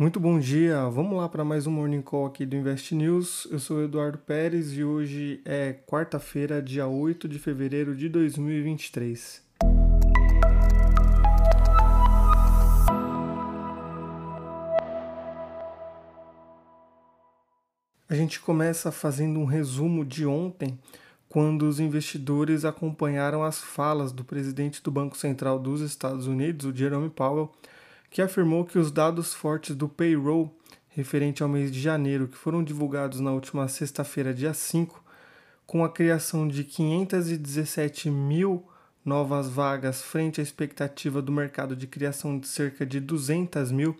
Muito bom dia, vamos lá para mais um Morning Call aqui do Invest News. Eu sou o Eduardo Pérez e hoje é quarta-feira, dia 8 de fevereiro de 2023. A gente começa fazendo um resumo de ontem, quando os investidores acompanharam as falas do presidente do Banco Central dos Estados Unidos, o Jerome Powell que afirmou que os dados fortes do payroll referente ao mês de janeiro, que foram divulgados na última sexta-feira, dia 5, com a criação de 517 mil novas vagas frente à expectativa do mercado de criação de cerca de 200 mil,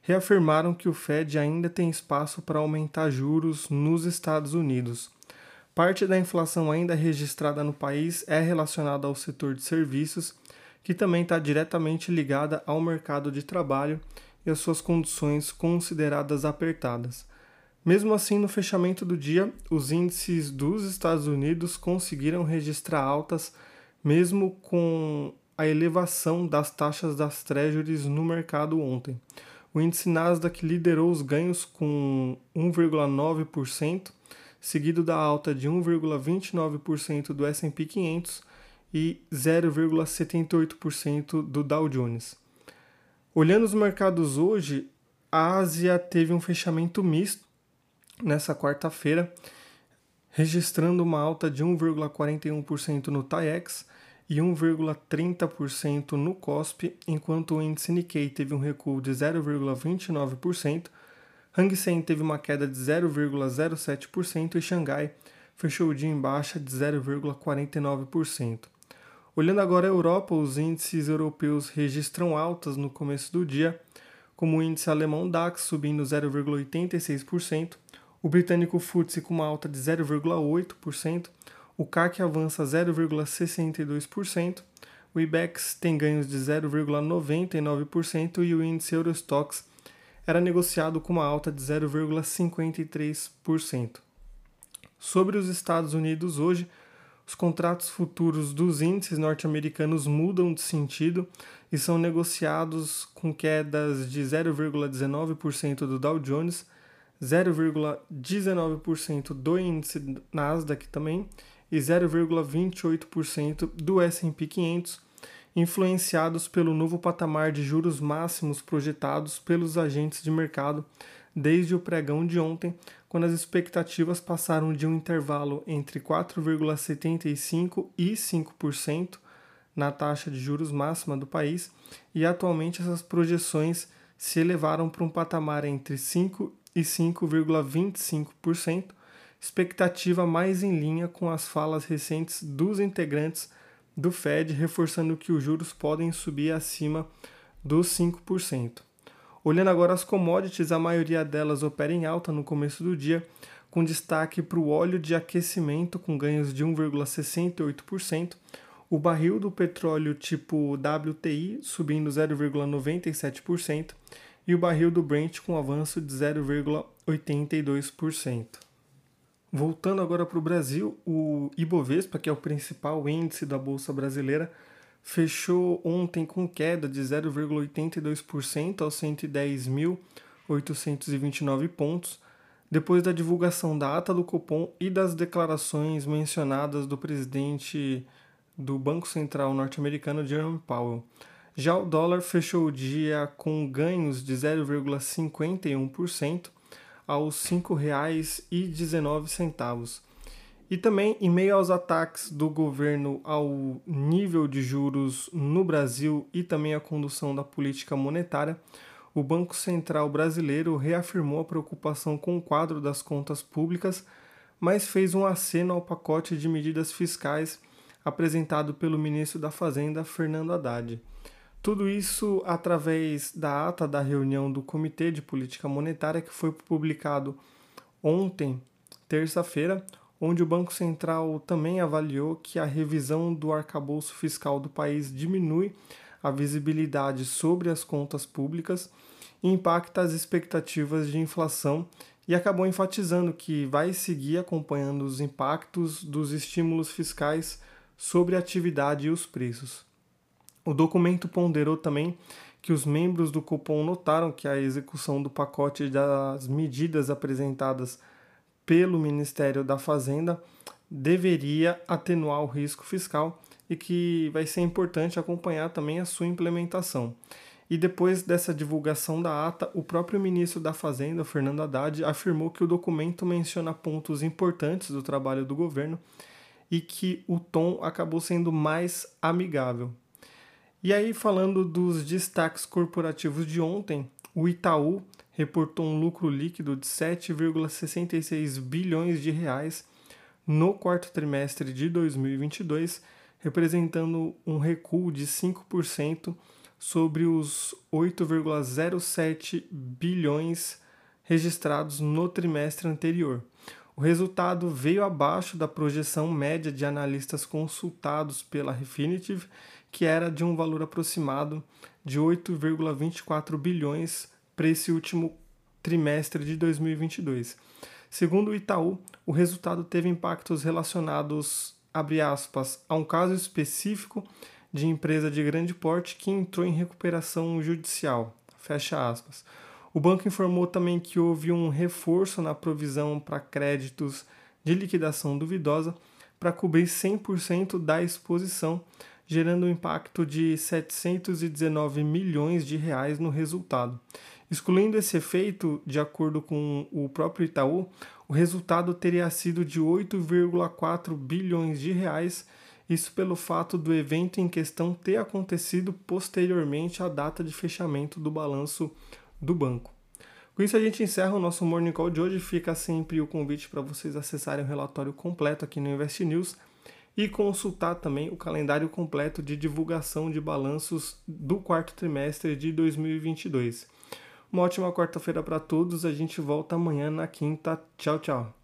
reafirmaram que o Fed ainda tem espaço para aumentar juros nos Estados Unidos. Parte da inflação ainda registrada no país é relacionada ao setor de serviços que também está diretamente ligada ao mercado de trabalho e às suas condições consideradas apertadas. Mesmo assim, no fechamento do dia, os índices dos Estados Unidos conseguiram registrar altas, mesmo com a elevação das taxas das treasuries no mercado ontem. O índice Nasdaq liderou os ganhos com 1,9%, seguido da alta de 1,29% do S&P 500 e 0,78% do Dow Jones. Olhando os mercados hoje, a Ásia teve um fechamento misto nessa quarta-feira, registrando uma alta de 1,41% no TAIEX e 1,30% no COSP, enquanto o índice Nikkei teve um recuo de 0,29%, Hang Seng teve uma queda de 0,07% e Xangai fechou o dia em baixa de 0,49%. Olhando agora a Europa, os índices europeus registram altas no começo do dia, como o índice alemão DAX subindo 0,86%, o britânico FTSE com uma alta de 0,8%, o CAC avança 0,62%, o IBEX tem ganhos de 0,99% e o índice Eurostox era negociado com uma alta de 0,53%. Sobre os Estados Unidos hoje, os contratos futuros dos índices norte-americanos mudam de sentido e são negociados com quedas de 0,19% do Dow Jones, 0,19% do índice Nasdaq também e 0,28% do S&P 500, influenciados pelo novo patamar de juros máximos projetados pelos agentes de mercado desde o pregão de ontem, quando as expectativas passaram de um intervalo entre 4,75% e 5% na taxa de juros máxima do país, e atualmente essas projeções se elevaram para um patamar entre 5% e 5,25%, expectativa mais em linha com as falas recentes dos integrantes do Fed, reforçando que os juros podem subir acima dos 5%. Olhando agora as commodities, a maioria delas opera em alta no começo do dia, com destaque para o óleo de aquecimento, com ganhos de 1,68%, o barril do petróleo tipo WTI subindo 0,97% e o barril do Brent com avanço de 0,82%. Voltando agora para o Brasil, o Ibovespa, que é o principal índice da Bolsa Brasileira, fechou ontem com queda de 0,82% aos 110.829 pontos, depois da divulgação da ata do Copom e das declarações mencionadas do presidente do Banco Central norte-americano Jerome Powell. Já o dólar fechou o dia com ganhos de 0,51% aos R$ 5,19 e também, em meio aos ataques do governo ao nível de juros no Brasil e também à condução da política monetária, o Banco Central brasileiro reafirmou a preocupação com o quadro das contas públicas, mas fez um aceno ao pacote de medidas fiscais apresentado pelo ministro da Fazenda, Fernando Haddad. Tudo isso através da ata da reunião do Comitê de Política Monetária que foi publicado ontem, terça-feira, onde o Banco Central também avaliou que a revisão do arcabouço fiscal do país diminui a visibilidade sobre as contas públicas e impacta as expectativas de inflação e acabou enfatizando que vai seguir acompanhando os impactos dos estímulos fiscais sobre a atividade e os preços. O documento ponderou também que os membros do Copom notaram que a execução do pacote das medidas apresentadas pelo Ministério da Fazenda deveria atenuar o risco fiscal e que vai ser importante acompanhar também a sua implementação. E depois dessa divulgação da ata, o próprio ministro da Fazenda, Fernando Haddad, afirmou que o documento menciona pontos importantes do trabalho do governo e que o tom acabou sendo mais amigável. E aí, falando dos destaques corporativos de ontem, o Itaú reportou um lucro líquido de 7,66 bilhões de reais no quarto trimestre de 2022, representando um recuo de 5% sobre os 8,07 bilhões registrados no trimestre anterior. O resultado veio abaixo da projeção média de analistas consultados pela Refinitiv, que era de um valor aproximado de 8,24 bilhões para esse último trimestre de 2022. Segundo o Itaú, o resultado teve impactos relacionados, abre aspas, a um caso específico de empresa de grande porte que entrou em recuperação judicial. Fecha aspas. O banco informou também que houve um reforço na provisão para créditos de liquidação duvidosa para cobrir 100% da exposição, gerando um impacto de 719 milhões de reais no resultado. Excluindo esse efeito, de acordo com o próprio Itaú, o resultado teria sido de 8,4 bilhões de reais isso pelo fato do evento em questão ter acontecido posteriormente à data de fechamento do balanço do banco. Com isso a gente encerra o nosso Morning Call de hoje. Fica sempre o convite para vocês acessarem o relatório completo aqui no Invest News e consultar também o calendário completo de divulgação de balanços do quarto trimestre de 2022. Uma ótima quarta-feira para todos. A gente volta amanhã na quinta. Tchau, tchau.